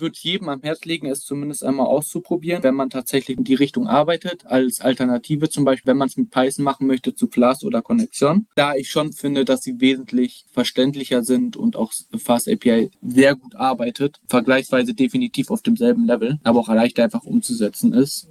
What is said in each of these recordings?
Würde jedem am Herz legen, es zumindest einmal auszuprobieren, wenn man tatsächlich in die Richtung arbeitet, als Alternative zum Beispiel, wenn man es mit Python machen möchte zu Flask oder Connexion. Da ich schon finde, dass sie wesentlich verständlicher sind und auch Fast API sehr gut arbeitet, vergleichsweise definitiv auf demselben Level, aber auch leicht einfach umzusetzen ist.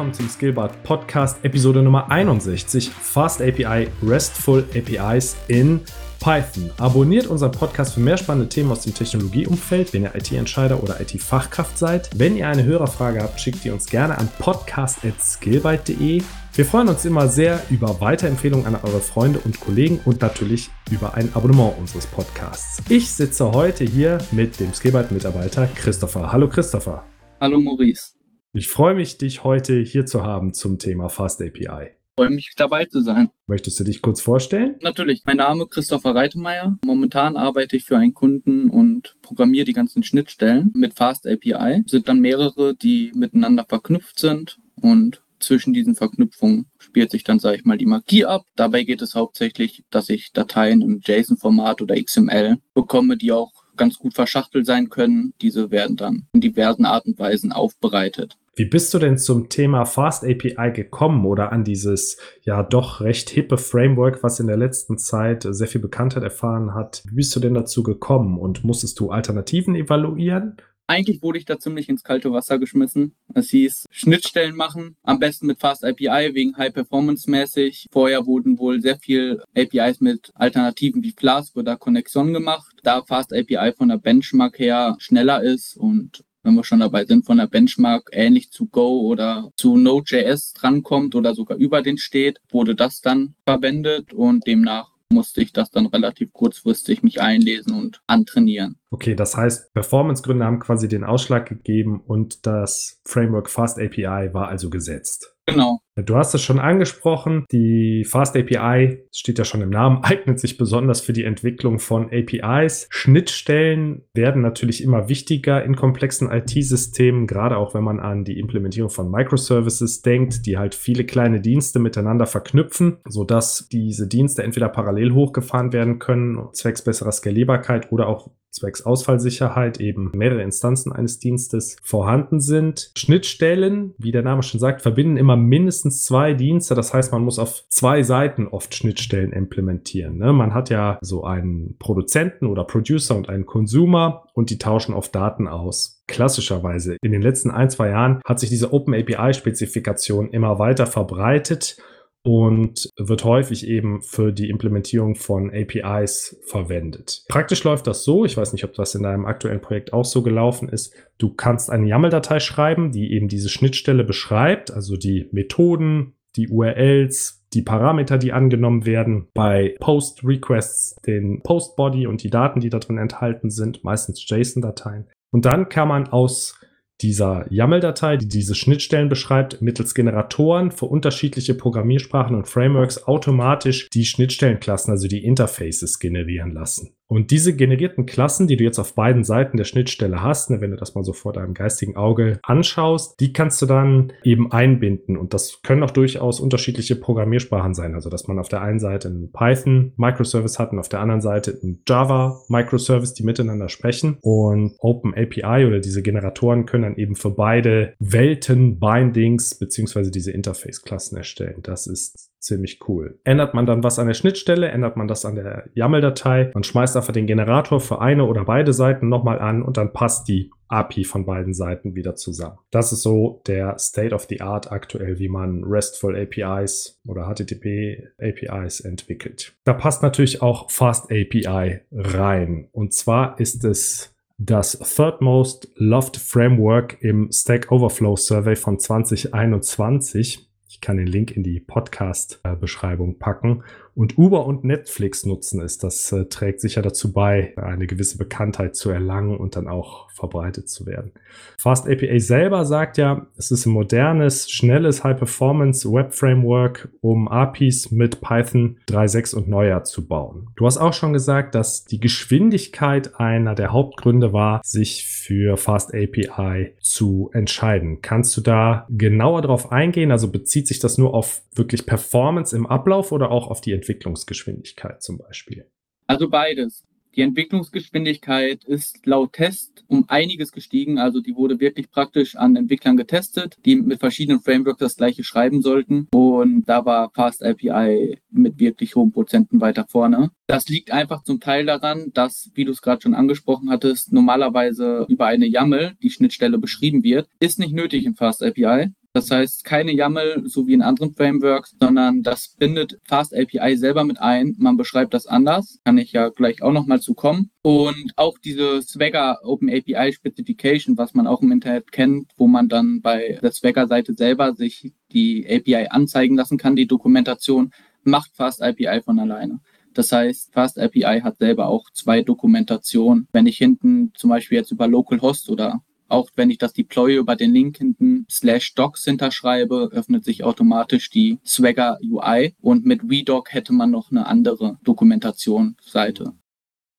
Willkommen zum Skillbart Podcast, Episode Nummer 61, Fast API, RESTful APIs in Python. Abonniert unseren Podcast für mehr spannende Themen aus dem Technologieumfeld, wenn ihr IT-Entscheider oder IT-Fachkraft seid. Wenn ihr eine Hörerfrage habt, schickt ihr uns gerne an podcast.skillbyte.de. Wir freuen uns immer sehr über Weiterempfehlungen an eure Freunde und Kollegen und natürlich über ein Abonnement unseres Podcasts. Ich sitze heute hier mit dem Skillbyte-Mitarbeiter Christopher. Hallo Christopher. Hallo Maurice. Ich freue mich, dich heute hier zu haben zum Thema Fast API. Ich freue mich dabei zu sein. Möchtest du dich kurz vorstellen? Natürlich. Mein Name ist Christopher Reitemeyer. Momentan arbeite ich für einen Kunden und programmiere die ganzen Schnittstellen mit Fast API. Es sind dann mehrere, die miteinander verknüpft sind und zwischen diesen Verknüpfungen spielt sich dann, sage ich mal, die Magie ab. Dabei geht es hauptsächlich, dass ich Dateien im JSON-Format oder XML bekomme, die auch ganz gut verschachtelt sein können. Diese werden dann in diversen Art und Weisen aufbereitet. Wie bist du denn zum Thema Fast API gekommen oder an dieses ja doch recht hippe Framework, was in der letzten Zeit sehr viel Bekanntheit erfahren hat? Wie bist du denn dazu gekommen und musstest du Alternativen evaluieren? Eigentlich wurde ich da ziemlich ins kalte Wasser geschmissen. Es hieß Schnittstellen machen, am besten mit Fast API wegen High Performance mäßig. Vorher wurden wohl sehr viel APIs mit Alternativen wie Flask oder Connexion gemacht, da Fast API von der Benchmark her schneller ist und wenn wir schon dabei sind, von der Benchmark ähnlich zu Go oder zu Node.js drankommt oder sogar über den steht, wurde das dann verwendet und demnach musste ich das dann relativ kurzfristig mich einlesen und antrainieren. Okay, das heißt, Performance-Gründe haben quasi den Ausschlag gegeben und das Framework Fast API war also gesetzt. Genau. Du hast es schon angesprochen, die Fast API, steht ja schon im Namen, eignet sich besonders für die Entwicklung von APIs. Schnittstellen werden natürlich immer wichtiger in komplexen IT-Systemen, gerade auch wenn man an die Implementierung von Microservices denkt, die halt viele kleine Dienste miteinander verknüpfen, sodass diese Dienste entweder parallel hochgefahren werden können, zwecks besserer Skalierbarkeit oder auch zwecks Ausfallsicherheit eben mehrere Instanzen eines Dienstes vorhanden sind. Schnittstellen, wie der Name schon sagt, verbinden immer mindestens zwei Dienste. Das heißt, man muss auf zwei Seiten oft Schnittstellen implementieren. Ne? Man hat ja so einen Produzenten oder Producer und einen Consumer und die tauschen oft Daten aus. Klassischerweise in den letzten ein, zwei Jahren hat sich diese Open API-Spezifikation immer weiter verbreitet und wird häufig eben für die Implementierung von APIs verwendet. Praktisch läuft das so, ich weiß nicht, ob das in deinem aktuellen Projekt auch so gelaufen ist, du kannst eine YAML-Datei schreiben, die eben diese Schnittstelle beschreibt, also die Methoden, die URLs, die Parameter, die angenommen werden, bei Post-Requests, den Post-Body und die Daten, die da drin enthalten sind, meistens JSON-Dateien. Und dann kann man aus dieser YAML-Datei, die diese Schnittstellen beschreibt, mittels Generatoren für unterschiedliche Programmiersprachen und Frameworks automatisch die Schnittstellenklassen, also die Interfaces generieren lassen. Und diese generierten Klassen, die du jetzt auf beiden Seiten der Schnittstelle hast, ne, wenn du das mal so vor deinem geistigen Auge anschaust, die kannst du dann eben einbinden. Und das können auch durchaus unterschiedliche Programmiersprachen sein. Also, dass man auf der einen Seite einen Python Microservice hat und auf der anderen Seite einen Java Microservice, die miteinander sprechen. Und Open API oder diese Generatoren können dann eben für beide Welten Bindings beziehungsweise diese Interface-Klassen erstellen. Das ist ziemlich cool. Ändert man dann was an der Schnittstelle, ändert man das an der YAML-Datei, man schmeißt einfach den Generator für eine oder beide Seiten nochmal an und dann passt die API von beiden Seiten wieder zusammen. Das ist so der State of the Art aktuell, wie man RESTful APIs oder HTTP APIs entwickelt. Da passt natürlich auch Fast API rein. Und zwar ist es das Third Most Loved Framework im Stack Overflow Survey von 2021. Ich kann den Link in die Podcast-Beschreibung packen. Und Uber und Netflix nutzen es. Das äh, trägt sicher dazu bei, eine gewisse Bekanntheit zu erlangen und dann auch verbreitet zu werden. Fast API selber sagt ja, es ist ein modernes, schnelles High-Performance Web-Framework, um APIs mit Python 3.6 und neuer zu bauen. Du hast auch schon gesagt, dass die Geschwindigkeit einer der Hauptgründe war, sich für Fast API zu entscheiden. Kannst du da genauer drauf eingehen? Also bezieht sich das nur auf wirklich Performance im Ablauf oder auch auf die Entwicklung? Entwicklungsgeschwindigkeit zum Beispiel? Also beides. Die Entwicklungsgeschwindigkeit ist laut Test um einiges gestiegen. Also die wurde wirklich praktisch an Entwicklern getestet, die mit verschiedenen Frameworks das gleiche schreiben sollten. Und da war Fast API mit wirklich hohen Prozenten weiter vorne. Das liegt einfach zum Teil daran, dass, wie du es gerade schon angesprochen hattest, normalerweise über eine YAML die Schnittstelle beschrieben wird. Ist nicht nötig in Fast API. Das heißt, keine YAML, so wie in anderen Frameworks, sondern das bindet Fast API selber mit ein. Man beschreibt das anders. Kann ich ja gleich auch nochmal zu kommen. Und auch diese Swagger Open API Specification, was man auch im Internet kennt, wo man dann bei der Swagger Seite selber sich die API anzeigen lassen kann, die Dokumentation, macht Fast API von alleine. Das heißt, Fast API hat selber auch zwei Dokumentationen. Wenn ich hinten zum Beispiel jetzt über Localhost oder auch wenn ich das Deploy über den Link hinten slash docs hinterschreibe, öffnet sich automatisch die Swagger UI und mit Redoc hätte man noch eine andere Dokumentationsseite.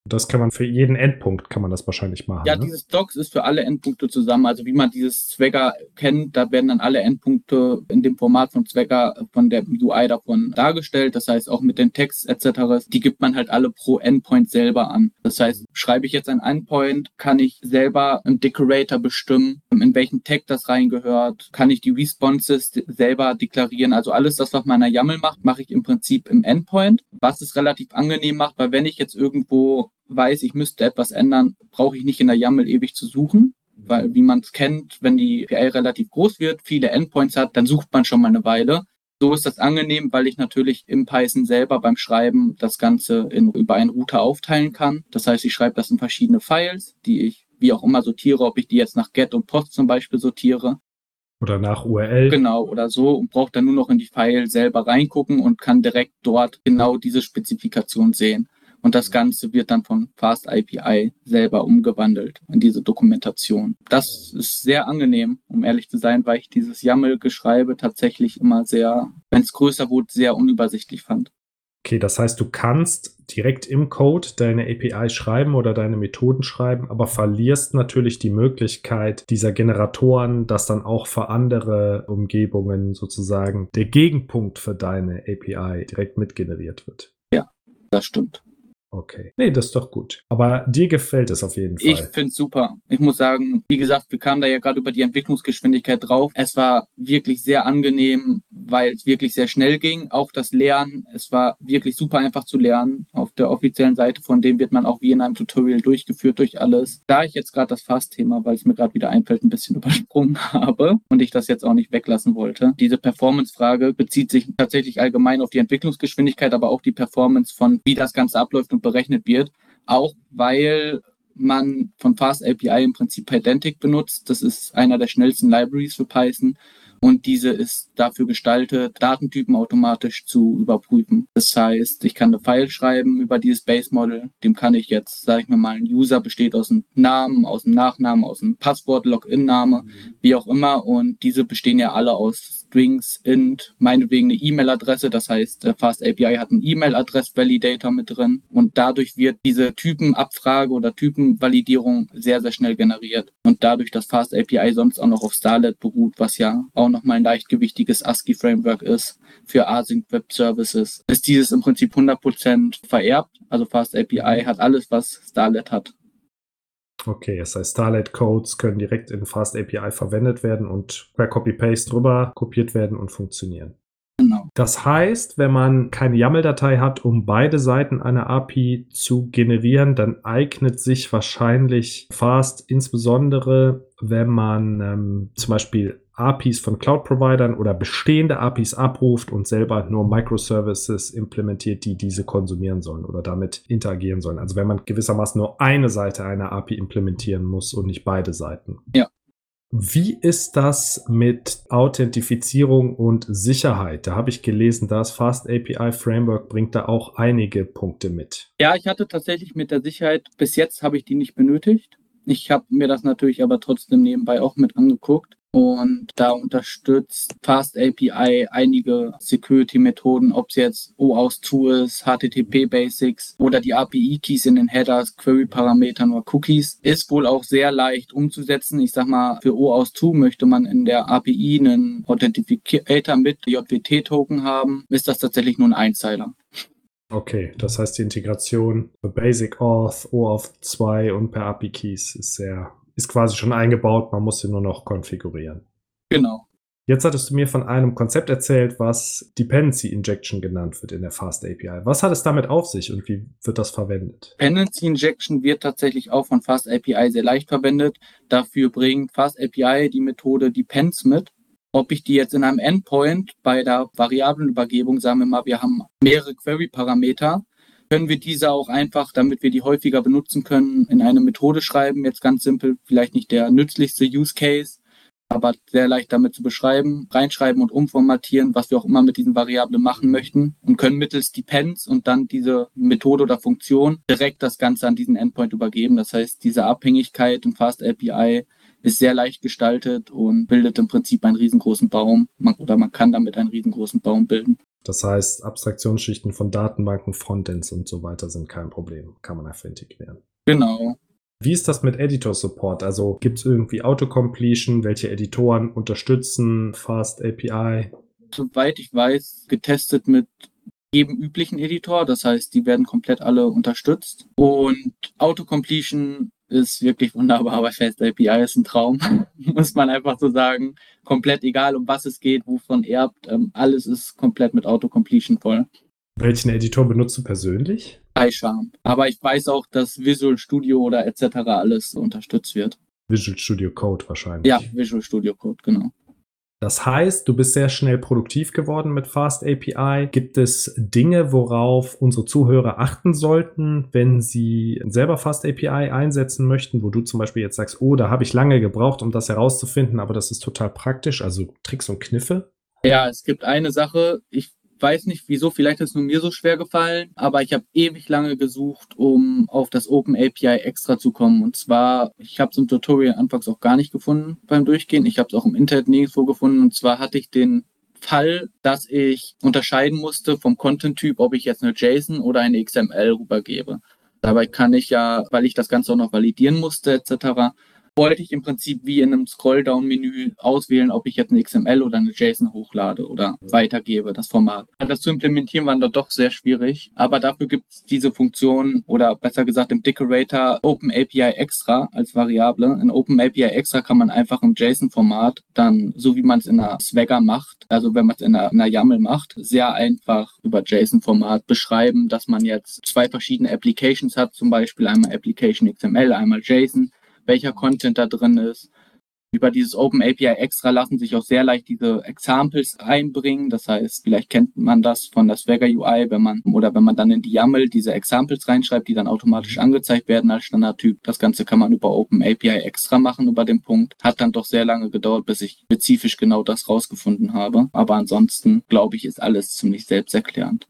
Das kann man für jeden Endpunkt, kann man das wahrscheinlich machen. Ja, ne? dieses Docs ist für alle Endpunkte zusammen. Also wie man dieses Swagger kennt, da werden dann alle Endpunkte in dem Format von Swagger von der UI davon dargestellt. Das heißt auch mit den Text etc. Die gibt man halt alle pro Endpoint selber an. Das heißt, schreibe ich jetzt ein Endpoint, kann ich selber im Decorator bestimmen, in welchen Tag das reingehört, kann ich die Responses selber deklarieren. Also alles das, was man in der YAML macht, mache ich im Prinzip im Endpoint, was es relativ angenehm macht, weil wenn ich jetzt irgendwo weiß, ich müsste etwas ändern, brauche ich nicht in der YAML ewig zu suchen. Weil, wie man es kennt, wenn die PL relativ groß wird, viele Endpoints hat, dann sucht man schon mal eine Weile. So ist das angenehm, weil ich natürlich im Python selber beim Schreiben das Ganze in, über einen Router aufteilen kann. Das heißt, ich schreibe das in verschiedene Files, die ich wie auch immer sortiere, ob ich die jetzt nach Get und Post zum Beispiel sortiere. Oder nach URL. Genau, oder so und brauche dann nur noch in die File selber reingucken und kann direkt dort genau diese Spezifikation sehen. Und das Ganze wird dann von Fast API selber umgewandelt in diese Dokumentation. Das ist sehr angenehm, um ehrlich zu sein, weil ich dieses YAML-Geschreibe tatsächlich immer sehr, wenn es größer wurde, sehr unübersichtlich fand. Okay, das heißt, du kannst direkt im Code deine API schreiben oder deine Methoden schreiben, aber verlierst natürlich die Möglichkeit dieser Generatoren, dass dann auch für andere Umgebungen sozusagen der Gegenpunkt für deine API direkt mitgeneriert wird. Ja, das stimmt. Okay. Nee, das ist doch gut. Aber dir gefällt es auf jeden Fall. Ich finde es super. Ich muss sagen, wie gesagt, wir kamen da ja gerade über die Entwicklungsgeschwindigkeit drauf. Es war wirklich sehr angenehm, weil es wirklich sehr schnell ging. Auch das Lernen, es war wirklich super einfach zu lernen. Auf der offiziellen Seite von dem wird man auch wie in einem Tutorial durchgeführt durch alles. Da ich jetzt gerade das Fast-Thema, weil es mir gerade wieder einfällt, ein bisschen übersprungen habe und ich das jetzt auch nicht weglassen wollte. Diese Performance-Frage bezieht sich tatsächlich allgemein auf die Entwicklungsgeschwindigkeit, aber auch die Performance von, wie das Ganze abläuft und berechnet wird, auch weil man von Fast API im Prinzip Pydantic benutzt. Das ist einer der schnellsten Libraries für Python und diese ist dafür gestaltet, Datentypen automatisch zu überprüfen. Das heißt, ich kann eine File schreiben über dieses Base Model, dem kann ich jetzt, sage ich mir mal, ein User besteht aus einem Namen, aus einem Nachnamen, aus einem Passwort, Login-Name, wie auch immer und diese bestehen ja alle aus Strings, int, meinetwegen eine E-Mail-Adresse. Das heißt, Fast API hat einen E-Mail-Adress-Validator mit drin und dadurch wird diese Typenabfrage oder Typenvalidierung sehr, sehr schnell generiert. Und dadurch, dass Fast API sonst auch noch auf Starlet beruht, was ja auch nochmal ein leichtgewichtiges ASCII-Framework ist für Async Web Services, ist dieses im Prinzip 100% vererbt. Also Fast API hat alles, was Starlet hat. Okay, das heißt, Starlight Codes können direkt in Fast API verwendet werden und per Copy-Paste drüber kopiert werden und funktionieren. Genau. Das heißt, wenn man keine YAML-Datei hat, um beide Seiten einer API zu generieren, dann eignet sich wahrscheinlich Fast insbesondere, wenn man ähm, zum Beispiel APIs von Cloud-Providern oder bestehende APIs abruft und selber nur Microservices implementiert, die diese konsumieren sollen oder damit interagieren sollen. Also wenn man gewissermaßen nur eine Seite einer API implementieren muss und nicht beide Seiten. Ja. Wie ist das mit Authentifizierung und Sicherheit? Da habe ich gelesen, das Fast API Framework bringt da auch einige Punkte mit. Ja, ich hatte tatsächlich mit der Sicherheit, bis jetzt habe ich die nicht benötigt. Ich habe mir das natürlich aber trotzdem nebenbei auch mit angeguckt. Und da unterstützt Fast API einige Security-Methoden, ob es jetzt OAuth2 ist, HTTP Basics oder die API-Keys in den Headers, Query-Parametern oder Cookies. Ist wohl auch sehr leicht umzusetzen. Ich sag mal, für OAuth2 möchte man in der API einen Authentificator mit JWT-Token haben, ist das tatsächlich nur ein Einzeiler. Okay, das heißt die Integration für Basic Auth, OAuth 2 und per API Keys ist sehr, ist quasi schon eingebaut, man muss sie nur noch konfigurieren. Genau. Jetzt hattest du mir von einem Konzept erzählt, was Dependency Injection genannt wird in der Fast API. Was hat es damit auf sich und wie wird das verwendet? Dependency Injection wird tatsächlich auch von Fast API sehr leicht verwendet. Dafür bringt Fast API die Methode Depends mit. Ob ich die jetzt in einem Endpoint bei der Variablenübergebung, sagen wir mal, wir haben mehrere Query-Parameter, können wir diese auch einfach, damit wir die häufiger benutzen können, in eine Methode schreiben. Jetzt ganz simpel, vielleicht nicht der nützlichste Use Case, aber sehr leicht damit zu beschreiben, reinschreiben und umformatieren, was wir auch immer mit diesen Variablen machen möchten und können mittels Depends und dann diese Methode oder Funktion direkt das Ganze an diesen Endpoint übergeben. Das heißt, diese Abhängigkeit in Fast API ist sehr leicht gestaltet und bildet im Prinzip einen riesengroßen Baum man, oder man kann damit einen riesengroßen Baum bilden. Das heißt, Abstraktionsschichten von Datenbanken, Frontends und so weiter sind kein Problem, kann man einfach integrieren. Genau. Wie ist das mit Editor Support? Also gibt es irgendwie Autocompletion? Welche Editoren unterstützen Fast API? Soweit ich weiß, getestet mit jedem üblichen Editor. Das heißt, die werden komplett alle unterstützt. Und Autocompletion ist wirklich wunderbar bei Fast API, ist ein Traum, muss man einfach so sagen. Komplett egal, um was es geht, wovon erbt, ähm, alles ist komplett mit Autocompletion voll. Welchen Editor benutzt du persönlich? PyCharm. Aber ich weiß auch, dass Visual Studio oder etc. alles unterstützt wird. Visual Studio Code wahrscheinlich. Ja, Visual Studio Code, genau. Das heißt, du bist sehr schnell produktiv geworden mit Fast API. Gibt es Dinge, worauf unsere Zuhörer achten sollten, wenn sie selber Fast API einsetzen möchten, wo du zum Beispiel jetzt sagst, oh, da habe ich lange gebraucht, um das herauszufinden, aber das ist total praktisch, also Tricks und Kniffe? Ja, es gibt eine Sache, ich weiß nicht wieso, vielleicht ist es nur mir so schwer gefallen, aber ich habe ewig lange gesucht, um auf das Open API extra zu kommen. Und zwar, ich habe es im Tutorial anfangs auch gar nicht gefunden beim Durchgehen. Ich habe es auch im Internet nirgendwo gefunden. Und zwar hatte ich den Fall, dass ich unterscheiden musste vom Content-Typ, ob ich jetzt eine JSON oder eine XML rübergebe. Dabei kann ich ja, weil ich das Ganze auch noch validieren musste etc., wollte ich im Prinzip wie in einem Scrolldown-Menü auswählen, ob ich jetzt eine XML oder eine JSON hochlade oder weitergebe, das Format. Das zu implementieren war dann doch sehr schwierig, aber dafür gibt es diese Funktion oder besser gesagt im Decorator OpenAPI Extra als Variable. In OpenAPI Extra kann man einfach im JSON-Format dann, so wie man es in einer Swagger macht, also wenn man es in einer, in einer YAML macht, sehr einfach über JSON-Format beschreiben, dass man jetzt zwei verschiedene Applications hat, zum Beispiel einmal Application XML, einmal JSON welcher Content da drin ist. Über dieses Open API Extra lassen sich auch sehr leicht diese Examples einbringen. Das heißt, vielleicht kennt man das von der Swagger UI, wenn man oder wenn man dann in die YAML diese Examples reinschreibt, die dann automatisch angezeigt werden als Standardtyp. Das Ganze kann man über Open API Extra machen über den Punkt. Hat dann doch sehr lange gedauert, bis ich spezifisch genau das rausgefunden habe. Aber ansonsten glaube ich, ist alles ziemlich selbsterklärend.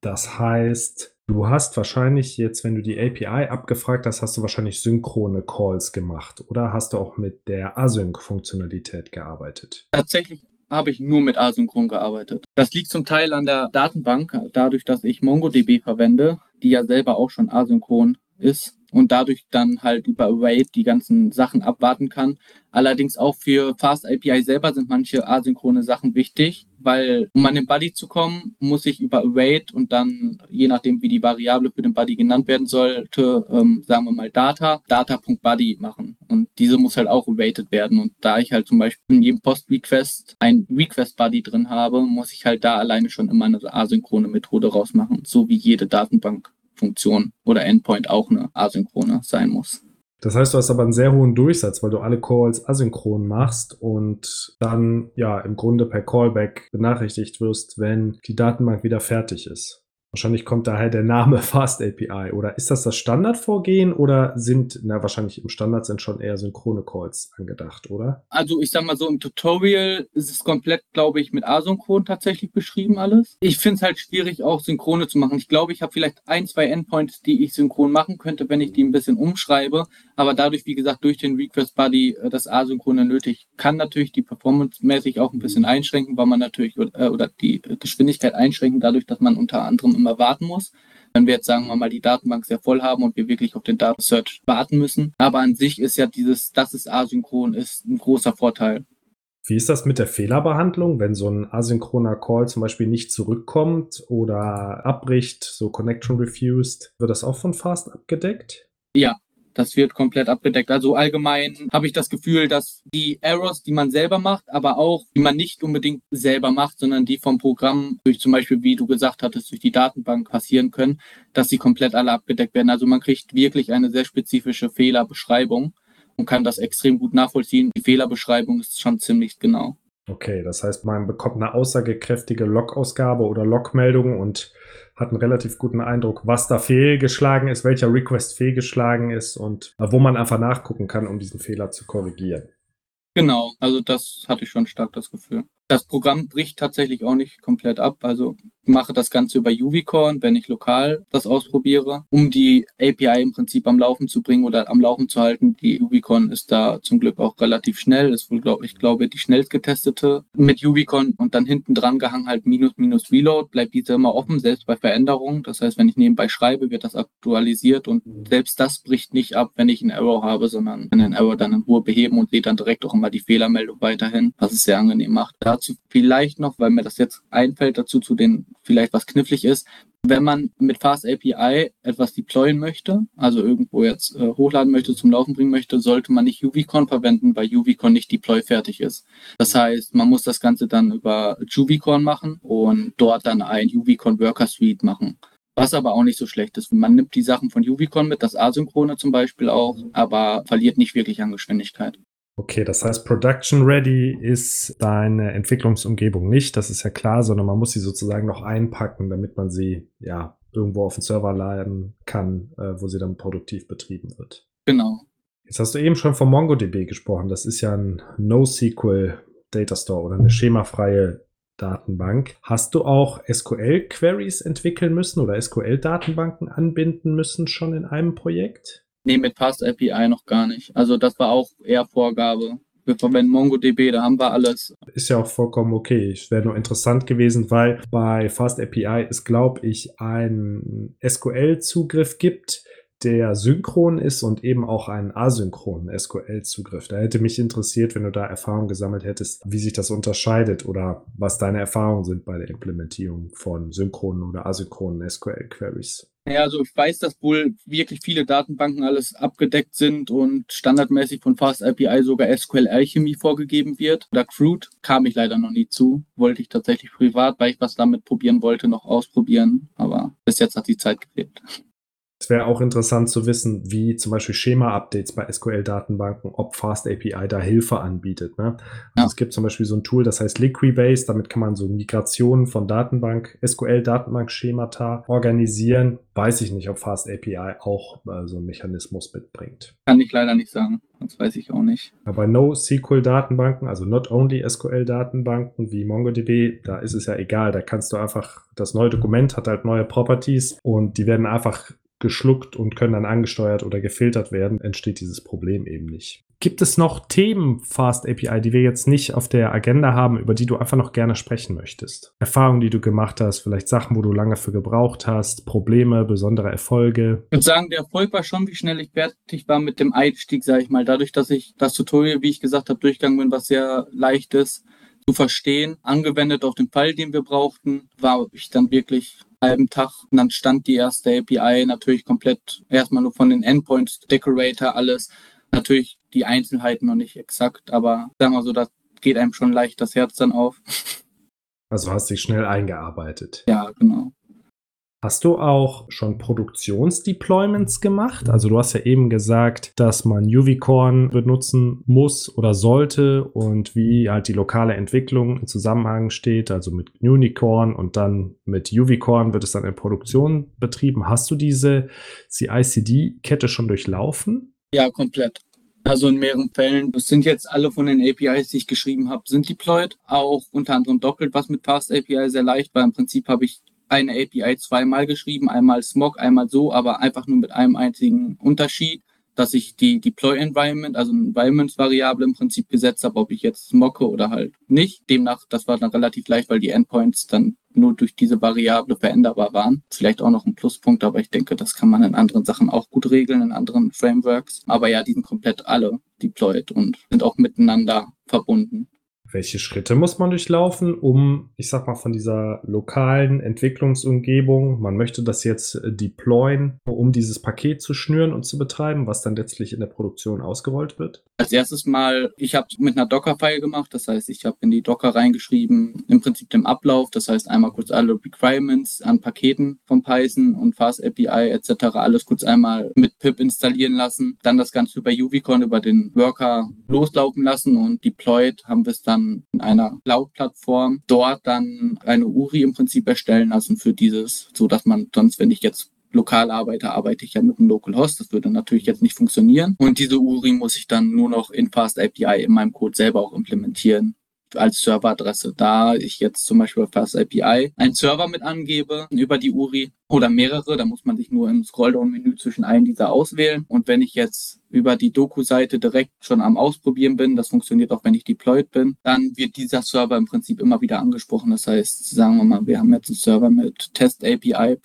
Das heißt, Du hast wahrscheinlich jetzt, wenn du die API abgefragt hast, hast du wahrscheinlich synchrone Calls gemacht oder hast du auch mit der Async-Funktionalität gearbeitet? Tatsächlich habe ich nur mit Asynchron gearbeitet. Das liegt zum Teil an der Datenbank, dadurch, dass ich MongoDB verwende, die ja selber auch schon asynchron ist und dadurch dann halt über Await die ganzen Sachen abwarten kann. Allerdings auch für Fast API selber sind manche asynchrone Sachen wichtig, weil um an den Buddy zu kommen, muss ich über Await und dann, je nachdem wie die Variable für den Buddy genannt werden sollte, ähm, sagen wir mal Data, Data.Buddy machen. Und diese muss halt auch awaited werden. Und da ich halt zum Beispiel in jedem Post-Request ein Request-Buddy drin habe, muss ich halt da alleine schon immer eine asynchrone Methode rausmachen, so wie jede Datenbank Funktion oder Endpoint auch eine asynchrone sein muss. Das heißt, du hast aber einen sehr hohen Durchsatz, weil du alle Calls asynchron machst und dann ja im Grunde per Callback benachrichtigt wirst, wenn die Datenbank wieder fertig ist. Wahrscheinlich kommt daher der Name Fast API. Oder ist das das Standardvorgehen oder sind, na, wahrscheinlich im Standard sind schon eher synchrone Calls angedacht, oder? Also, ich sag mal so, im Tutorial ist es komplett, glaube ich, mit asynchron tatsächlich beschrieben alles. Ich finde es halt schwierig, auch synchrone zu machen. Ich glaube, ich habe vielleicht ein, zwei Endpoints, die ich synchron machen könnte, wenn ich die ein bisschen umschreibe. Aber dadurch, wie gesagt, durch den Request Buddy äh, das Asynchrone nötig, kann natürlich die Performance-mäßig auch ein bisschen einschränken, weil man natürlich, äh, oder die Geschwindigkeit einschränken, dadurch, dass man unter anderem immer warten muss. Wenn wir jetzt sagen wir mal die Datenbank sehr voll haben und wir wirklich auf den Datensearch warten müssen. Aber an sich ist ja dieses, dass es asynchron ist, ein großer Vorteil. Wie ist das mit der Fehlerbehandlung, wenn so ein asynchroner Call zum Beispiel nicht zurückkommt oder abbricht, so Connection refused? Wird das auch von Fast abgedeckt? Ja, das wird komplett abgedeckt. Also allgemein habe ich das Gefühl, dass die Errors, die man selber macht, aber auch die man nicht unbedingt selber macht, sondern die vom Programm durch zum Beispiel, wie du gesagt hattest, durch die Datenbank passieren können, dass sie komplett alle abgedeckt werden. Also man kriegt wirklich eine sehr spezifische Fehlerbeschreibung und kann das extrem gut nachvollziehen. Die Fehlerbeschreibung ist schon ziemlich genau. Okay, das heißt, man bekommt eine aussagekräftige Log-Ausgabe oder Log-Meldung und hat einen relativ guten Eindruck, was da fehlgeschlagen ist, welcher Request fehlgeschlagen ist und wo man einfach nachgucken kann, um diesen Fehler zu korrigieren. Genau, also das hatte ich schon stark das Gefühl. Das Programm bricht tatsächlich auch nicht komplett ab. Also mache das Ganze über Uvicorn, wenn ich lokal das ausprobiere, um die API im Prinzip am Laufen zu bringen oder am Laufen zu halten. Die Uvicorn ist da zum Glück auch relativ schnell. Ist wohl, glaube ich, glaube die schnellst getestete mit Uvicorn und dann hinten dran gehangen halt minus minus Reload, bleibt diese immer offen, selbst bei Veränderungen. Das heißt, wenn ich nebenbei schreibe, wird das aktualisiert und selbst das bricht nicht ab, wenn ich einen Error habe, sondern kann den Error dann in Ruhe beheben und sehe dann direkt auch immer die Fehlermeldung weiterhin, was es sehr angenehm macht. Dazu vielleicht noch, weil mir das jetzt einfällt, dazu zu den vielleicht was knifflig ist, wenn man mit Fast API etwas deployen möchte, also irgendwo jetzt äh, hochladen möchte, zum Laufen bringen möchte, sollte man nicht UVCon verwenden, weil UVCon nicht deploy fertig ist. Das heißt, man muss das Ganze dann über JuviCon machen und dort dann ein UVCon Worker Suite machen. Was aber auch nicht so schlecht ist. Man nimmt die Sachen von UVCon mit, das Asynchrone zum Beispiel auch, aber verliert nicht wirklich an Geschwindigkeit. Okay, das heißt, Production Ready ist deine Entwicklungsumgebung nicht, das ist ja klar, sondern man muss sie sozusagen noch einpacken, damit man sie ja irgendwo auf den Server laden kann, äh, wo sie dann produktiv betrieben wird. Genau. Jetzt hast du eben schon von MongoDB gesprochen. Das ist ja ein NoSQL Data Store oder eine schemafreie Datenbank. Hast du auch SQL-Queries entwickeln müssen oder SQL-Datenbanken anbinden müssen schon in einem Projekt? Nee, mit Fast API noch gar nicht. Also das war auch eher Vorgabe. Wir verwenden MongoDB, da haben wir alles. Ist ja auch vollkommen okay. Es wäre nur interessant gewesen, weil bei Fast API es, glaube ich, einen SQL-Zugriff gibt, der synchron ist und eben auch einen asynchronen SQL-Zugriff. Da hätte mich interessiert, wenn du da Erfahrung gesammelt hättest, wie sich das unterscheidet oder was deine Erfahrungen sind bei der Implementierung von synchronen oder asynchronen SQL-Queries. Ja, also ich weiß, dass wohl wirklich viele Datenbanken alles abgedeckt sind und standardmäßig von Fast API sogar SQL Alchemy vorgegeben wird. Da Crude kam ich leider noch nie zu. Wollte ich tatsächlich privat, weil ich was damit probieren wollte, noch ausprobieren. Aber bis jetzt hat die Zeit gefehlt. Wäre auch interessant zu wissen, wie zum Beispiel Schema-Updates bei SQL-Datenbanken, ob Fast API da Hilfe anbietet. Ne? Also Es gibt zum Beispiel so ein Tool, das heißt Liquibase, damit kann man so Migrationen von Datenbank, SQL-Datenbank-Schemata organisieren. Weiß ich nicht, ob Fast API auch äh, so einen Mechanismus mitbringt. Kann ich leider nicht sagen. Das weiß ich auch nicht. Aber NoSQL-Datenbanken, also not only SQL-Datenbanken wie MongoDB, da ist es ja egal. Da kannst du einfach, das neue Dokument hat halt neue Properties und die werden einfach geschluckt und können dann angesteuert oder gefiltert werden, entsteht dieses Problem eben nicht. Gibt es noch Themen Fast API, die wir jetzt nicht auf der Agenda haben, über die du einfach noch gerne sprechen möchtest? Erfahrungen, die du gemacht hast, vielleicht Sachen, wo du lange für gebraucht hast, Probleme, besondere Erfolge? Ich würde sagen, der Erfolg war schon, wie schnell ich fertig war mit dem Einstieg, sage ich mal. Dadurch, dass ich das Tutorial, wie ich gesagt habe, durchgegangen bin, was sehr leicht ist zu verstehen, angewendet auf den Fall, den wir brauchten, war ich dann wirklich halben Tag. Und dann stand die erste API natürlich komplett erstmal nur von den Endpoints, Decorator, alles. Natürlich die Einzelheiten noch nicht exakt, aber sagen wir so, das geht einem schon leicht das Herz dann auf. Also hast dich schnell eingearbeitet. Ja, genau. Hast du auch schon Produktionsdeployments gemacht? Also du hast ja eben gesagt, dass man Uvicorn benutzen muss oder sollte und wie halt die lokale Entwicklung im Zusammenhang steht, also mit Unicorn und dann mit Uvicorn wird es dann in Produktion betrieben. Hast du diese CI-CD-Kette schon durchlaufen? Ja, komplett. Also in mehreren Fällen. Das sind jetzt alle von den APIs, die ich geschrieben habe, sind deployed. Auch unter anderem doppelt was mit Fast API sehr leicht, weil im Prinzip habe ich eine API zweimal geschrieben, einmal Smog, einmal so, aber einfach nur mit einem einzigen Unterschied, dass ich die Deploy Environment, also Environment Variable im Prinzip gesetzt habe, ob ich jetzt smocke oder halt nicht. Demnach, das war dann relativ leicht, weil die Endpoints dann nur durch diese Variable veränderbar waren. Vielleicht auch noch ein Pluspunkt, aber ich denke, das kann man in anderen Sachen auch gut regeln, in anderen Frameworks. Aber ja, die sind komplett alle deployed und sind auch miteinander verbunden. Welche Schritte muss man durchlaufen, um, ich sag mal, von dieser lokalen Entwicklungsumgebung, man möchte das jetzt äh, deployen, um dieses Paket zu schnüren und zu betreiben, was dann letztlich in der Produktion ausgerollt wird? Als erstes Mal, ich habe mit einer Docker-File gemacht, das heißt, ich habe in die Docker reingeschrieben, im Prinzip den Ablauf, das heißt einmal kurz alle Requirements an Paketen von Python und Fast API etc. alles kurz einmal mit pip installieren lassen, dann das Ganze über UVCon, über den Worker loslaufen lassen und deployed haben wir es dann dann in einer Cloud-Plattform dort dann eine URI im Prinzip erstellen lassen für dieses, so dass man sonst, wenn ich jetzt lokal arbeite, arbeite ich ja mit einem Localhost. Das würde natürlich jetzt nicht funktionieren. Und diese URI muss ich dann nur noch in Fast API in meinem Code selber auch implementieren als Serveradresse. Da ich jetzt zum Beispiel bei Fast API einen Server mit angebe über die URI oder mehrere, da muss man sich nur im Scrolldown-Menü zwischen allen dieser auswählen. Und wenn ich jetzt über die Doku-Seite direkt schon am Ausprobieren bin, das funktioniert auch, wenn ich deployed bin, dann wird dieser Server im Prinzip immer wieder angesprochen. Das heißt, sagen wir mal, wir haben jetzt einen Server mit testapi.de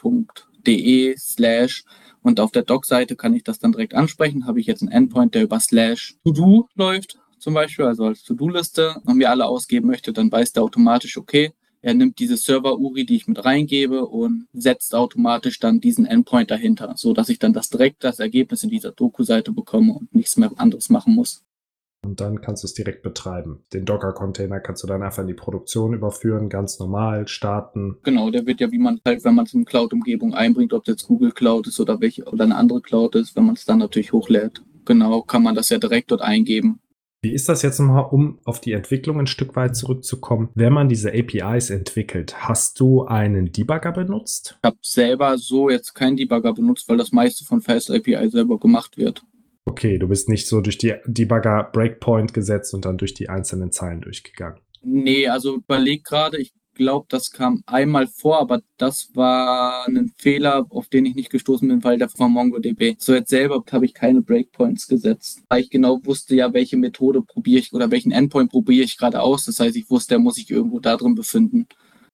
slash und auf der Doc-Seite kann ich das dann direkt ansprechen. Habe ich jetzt einen Endpoint, der über slash to do läuft zum Beispiel, also als To-Do-Liste, und mir alle ausgeben möchte, dann weiß der automatisch, okay, er nimmt diese Server-URI, die ich mit reingebe und setzt automatisch dann diesen Endpoint dahinter, so dass ich dann das direkt das Ergebnis in dieser Doku-Seite bekomme und nichts mehr anderes machen muss. Und dann kannst du es direkt betreiben. Den Docker-Container kannst du dann einfach in die Produktion überführen, ganz normal starten. Genau, der wird ja, wie man halt, wenn man es in Cloud-Umgebung einbringt, ob das jetzt Google Cloud ist oder welche oder eine andere Cloud ist, wenn man es dann natürlich hochlädt. Genau, kann man das ja direkt dort eingeben wie ist das jetzt nochmal, um auf die Entwicklung ein Stück weit zurückzukommen? Wenn man diese APIs entwickelt, hast du einen Debugger benutzt? Ich habe selber so jetzt keinen Debugger benutzt, weil das meiste von Fast API selber gemacht wird. Okay, du bist nicht so durch die Debugger Breakpoint gesetzt und dann durch die einzelnen Zeilen durchgegangen. Nee, also überleg gerade, ich glaube, das kam einmal vor, aber das war ein Fehler, auf den ich nicht gestoßen bin, weil der von MongoDB. So jetzt selber habe ich keine Breakpoints gesetzt, weil ich genau wusste ja, welche Methode probiere ich oder welchen Endpoint probiere ich gerade aus. Das heißt, ich wusste, der muss sich irgendwo da drin befinden.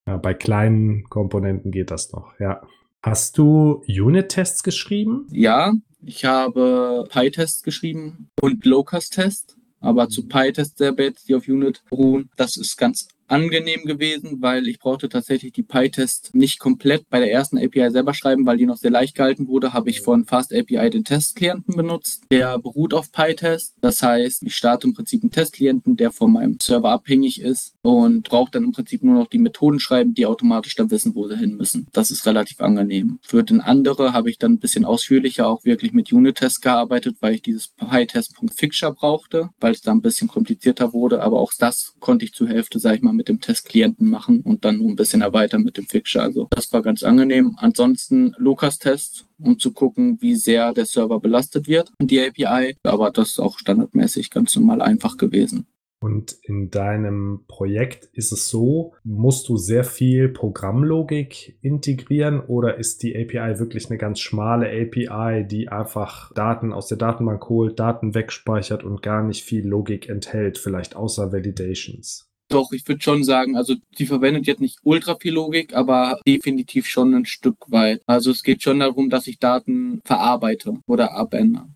Ja, bei kleinen Komponenten geht das noch, ja. Hast du Unit-Tests geschrieben? Ja, ich habe PyTests geschrieben und Locust-Test aber zu PyTest selber jetzt, die auf Unit beruhen, das ist ganz angenehm gewesen, weil ich brauchte tatsächlich die PyTest nicht komplett bei der ersten API selber schreiben, weil die noch sehr leicht gehalten wurde, habe ich von Fast API den Testklienten benutzt. Der beruht auf PyTest. Das heißt, ich starte im Prinzip einen Testklienten, der von meinem Server abhängig ist und braucht dann im Prinzip nur noch die Methoden schreiben, die automatisch dann wissen, wo sie hin müssen. Das ist relativ angenehm. Für den andere habe ich dann ein bisschen ausführlicher auch wirklich mit Unit-Tests gearbeitet, weil ich dieses PyTest.fixture brauchte, weil es da ein bisschen komplizierter wurde, aber auch das konnte ich zur Hälfte, sage ich mal, mit dem Testklienten machen und dann nur ein bisschen erweitern mit dem Fixture. Also das war ganz angenehm. Ansonsten Lucas-Test, um zu gucken, wie sehr der Server belastet wird, die API. Aber das ist auch standardmäßig ganz normal einfach gewesen. Und in deinem Projekt ist es so, musst du sehr viel Programmlogik integrieren oder ist die API wirklich eine ganz schmale API, die einfach Daten aus der Datenbank holt, Daten wegspeichert und gar nicht viel Logik enthält, vielleicht außer Validations? Doch, ich würde schon sagen, also sie verwendet jetzt nicht ultra viel Logik, aber definitiv schon ein Stück weit. Also es geht schon darum, dass ich Daten verarbeite oder abändere.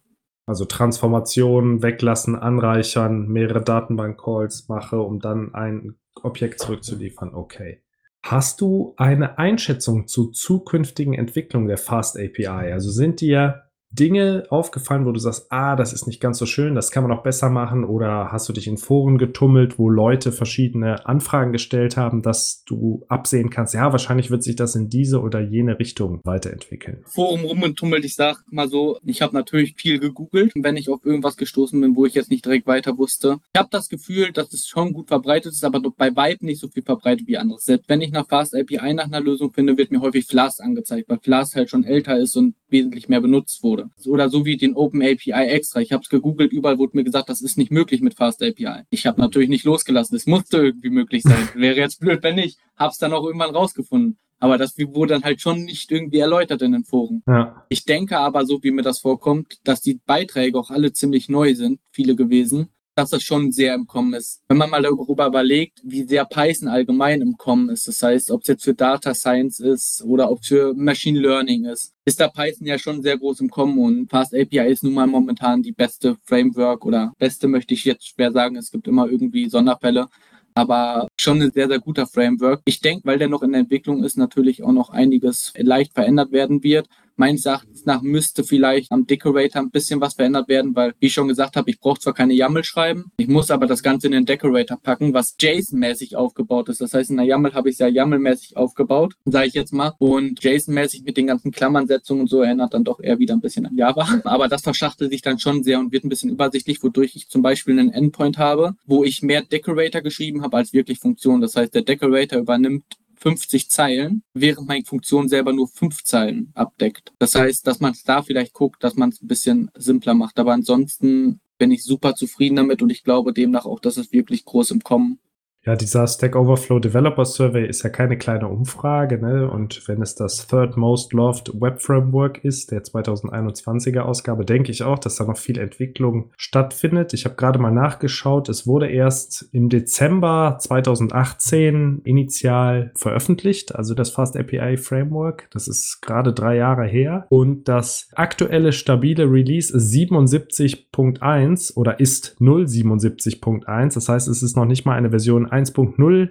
Also Transformationen weglassen, anreichern, mehrere Datenbank-Calls mache, um dann ein Objekt zurückzuliefern. Okay. Hast du eine Einschätzung zu zukünftigen Entwicklungen der Fast API? Also sind dir Dinge aufgefallen, wo du sagst, ah, das ist nicht ganz so schön, das kann man noch besser machen? Oder hast du dich in Foren getummelt, wo Leute verschiedene Anfragen gestellt haben, dass du absehen kannst, ja, wahrscheinlich wird sich das in diese oder jene Richtung weiterentwickeln? Forum rumgetummelt, ich sag mal so, ich habe natürlich viel gegoogelt, wenn ich auf irgendwas gestoßen bin, wo ich jetzt nicht direkt weiter wusste. Ich habe das Gefühl, dass es schon gut verbreitet ist, aber bei Weitem nicht so viel verbreitet wie anderes. Selbst wenn ich nach Fast API nach einer Lösung finde, wird mir häufig Flask angezeigt, weil Flask halt schon älter ist und wesentlich mehr benutzt wurde. Oder so wie den Open API extra. Ich habe es gegoogelt, überall wurde mir gesagt, das ist nicht möglich mit Fast API. Ich habe natürlich nicht losgelassen. Es musste irgendwie möglich sein. Wäre jetzt blöd, wenn nicht. Hab's dann auch irgendwann rausgefunden. Aber das wurde dann halt schon nicht irgendwie erläutert in den Foren. Ja. Ich denke aber, so wie mir das vorkommt, dass die Beiträge auch alle ziemlich neu sind, viele gewesen dass das schon sehr im Kommen ist. Wenn man mal darüber überlegt, wie sehr Python allgemein im Kommen ist, das heißt, ob es jetzt für Data Science ist oder ob es für Machine Learning ist, ist da Python ja schon sehr groß im Kommen und Fast API ist nun mal momentan die beste Framework oder beste möchte ich jetzt schwer sagen. Es gibt immer irgendwie Sonderfälle. aber schon ein sehr, sehr guter Framework. Ich denke, weil der noch in der Entwicklung ist, natürlich auch noch einiges leicht verändert werden wird. Meines Erachtens nach müsste vielleicht am Decorator ein bisschen was verändert werden, weil, wie ich schon gesagt habe, ich brauche zwar keine YAML schreiben, ich muss aber das Ganze in den Decorator packen, was JSON-mäßig aufgebaut ist. Das heißt, in der YAML habe ich es ja YAML-mäßig aufgebaut, sage ich jetzt mal. Und JSON-mäßig mit den ganzen Klammernsetzungen und so erinnert dann doch eher wieder ein bisschen an Java. Aber das verschachtelt sich dann schon sehr und wird ein bisschen übersichtlich, wodurch ich zum Beispiel einen Endpoint habe, wo ich mehr Decorator geschrieben habe als wirklich Funktion. Das heißt, der Decorator übernimmt 50 Zeilen, während meine Funktion selber nur 5 Zeilen abdeckt. Das heißt, dass man es da vielleicht guckt, dass man es ein bisschen simpler macht. Aber ansonsten bin ich super zufrieden damit und ich glaube demnach auch, dass es wirklich groß im Kommen ja, dieser Stack Overflow Developer Survey ist ja keine kleine Umfrage, ne? Und wenn es das Third Most Loved Web Framework ist, der 2021er Ausgabe, denke ich auch, dass da noch viel Entwicklung stattfindet. Ich habe gerade mal nachgeschaut. Es wurde erst im Dezember 2018 initial veröffentlicht, also das Fast API Framework. Das ist gerade drei Jahre her. Und das aktuelle stabile Release ist 77.1 oder ist 077.1. Das heißt, es ist noch nicht mal eine Version 1.0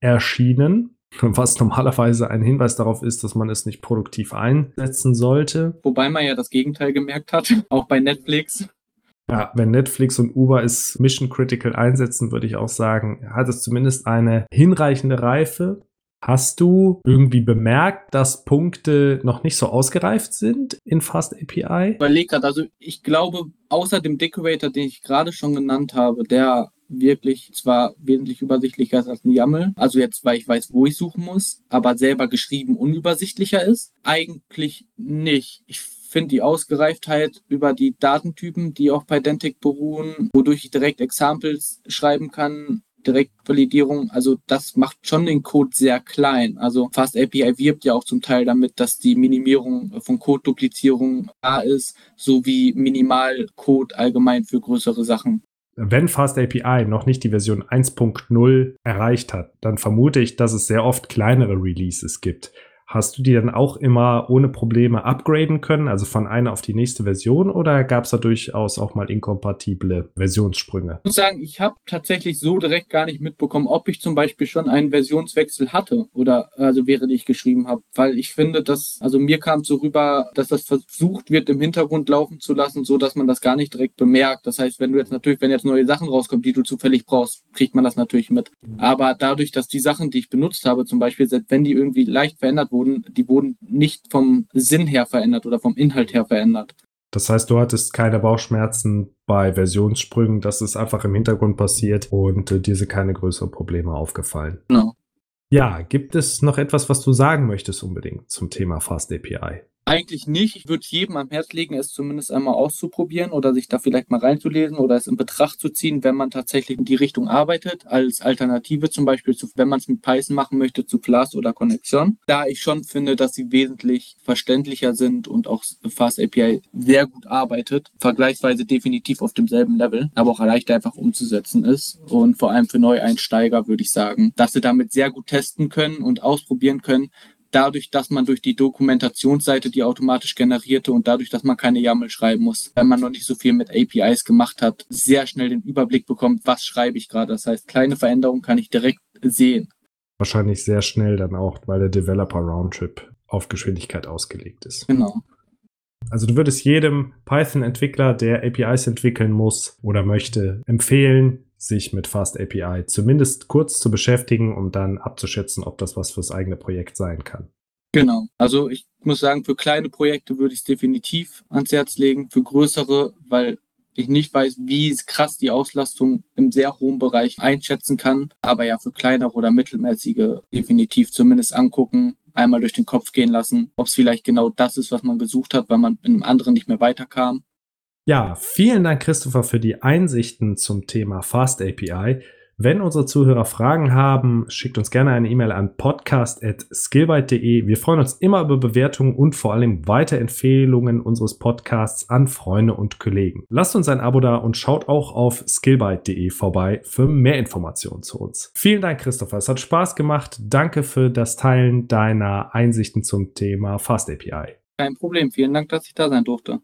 erschienen, was normalerweise ein Hinweis darauf ist, dass man es nicht produktiv einsetzen sollte. Wobei man ja das Gegenteil gemerkt hat, auch bei Netflix. Ja, wenn Netflix und Uber es Mission Critical einsetzen, würde ich auch sagen, hat es zumindest eine hinreichende Reife. Hast du irgendwie bemerkt, dass Punkte noch nicht so ausgereift sind in Fast API? Überleg gerade, also ich glaube, außer dem Decorator, den ich gerade schon genannt habe, der wirklich zwar wesentlich übersichtlicher ist als ein YAML, also jetzt, weil ich weiß, wo ich suchen muss, aber selber geschrieben unübersichtlicher ist? Eigentlich nicht. Ich finde die Ausgereiftheit über die Datentypen, die auch bei Dentic beruhen, wodurch ich direkt Examples schreiben kann, Direktvalidierung, also das macht schon den Code sehr klein. Also Fast API wirbt ja auch zum Teil damit, dass die Minimierung von Code-Duplizierung da ist, sowie Minimalcode allgemein für größere Sachen wenn Fast API noch nicht die Version 1.0 erreicht hat, dann vermute ich, dass es sehr oft kleinere Releases gibt. Hast du die dann auch immer ohne Probleme upgraden können, also von einer auf die nächste Version, oder gab es da durchaus auch mal inkompatible Versionssprünge? Ich muss sagen, ich habe tatsächlich so direkt gar nicht mitbekommen, ob ich zum Beispiel schon einen Versionswechsel hatte oder also während ich geschrieben habe, weil ich finde, dass also mir kam so rüber, dass das versucht wird im Hintergrund laufen zu lassen, so dass man das gar nicht direkt bemerkt. Das heißt, wenn du jetzt natürlich, wenn jetzt neue Sachen rauskommen, die du zufällig brauchst, kriegt man das natürlich mit. Aber dadurch, dass die Sachen, die ich benutzt habe, zum Beispiel, wenn die irgendwie leicht verändert wurden, die wurden nicht vom Sinn her verändert oder vom Inhalt her verändert. Das heißt, du hattest keine Bauchschmerzen bei Versionssprüngen, das ist einfach im Hintergrund passiert und äh, dir sind keine größeren Probleme aufgefallen. Genau. Ja, gibt es noch etwas, was du sagen möchtest unbedingt zum Thema Fast API? Eigentlich nicht. Ich würde jedem am Herz legen, es zumindest einmal auszuprobieren oder sich da vielleicht mal reinzulesen oder es in Betracht zu ziehen, wenn man tatsächlich in die Richtung arbeitet, als Alternative zum Beispiel, zu, wenn man es mit Python machen möchte, zu Flask oder Connexion. Da ich schon finde, dass sie wesentlich verständlicher sind und auch Fast API sehr gut arbeitet, vergleichsweise definitiv auf demselben Level, aber auch leicht einfach umzusetzen ist. Und vor allem für Neueinsteiger würde ich sagen, dass sie damit sehr gut testen können und ausprobieren können, dadurch, dass man durch die Dokumentationsseite die automatisch generierte und dadurch, dass man keine YAML schreiben muss, wenn man noch nicht so viel mit APIs gemacht hat, sehr schnell den Überblick bekommt, was schreibe ich gerade. Das heißt, kleine Veränderungen kann ich direkt sehen. Wahrscheinlich sehr schnell dann auch, weil der Developer Roundtrip auf Geschwindigkeit ausgelegt ist. Genau. Also du würdest jedem Python-Entwickler, der APIs entwickeln muss oder möchte, empfehlen, sich mit Fast API zumindest kurz zu beschäftigen, um dann abzuschätzen, ob das was fürs eigene Projekt sein kann. Genau. Also ich muss sagen, für kleine Projekte würde ich es definitiv ans Herz legen. Für größere, weil ich nicht weiß, wie krass die Auslastung im sehr hohen Bereich einschätzen kann. Aber ja, für kleinere oder mittelmäßige definitiv zumindest angucken, einmal durch den Kopf gehen lassen, ob es vielleicht genau das ist, was man gesucht hat, weil man in einem anderen nicht mehr weiterkam. Ja, vielen Dank, Christopher, für die Einsichten zum Thema Fast API. Wenn unsere Zuhörer Fragen haben, schickt uns gerne eine E-Mail an podcast.skillbyte.de. Wir freuen uns immer über Bewertungen und vor allem Weiterempfehlungen unseres Podcasts an Freunde und Kollegen. Lasst uns ein Abo da und schaut auch auf skillbyte.de vorbei für mehr Informationen zu uns. Vielen Dank, Christopher. Es hat Spaß gemacht. Danke für das Teilen deiner Einsichten zum Thema Fast API. Kein Problem. Vielen Dank, dass ich da sein durfte.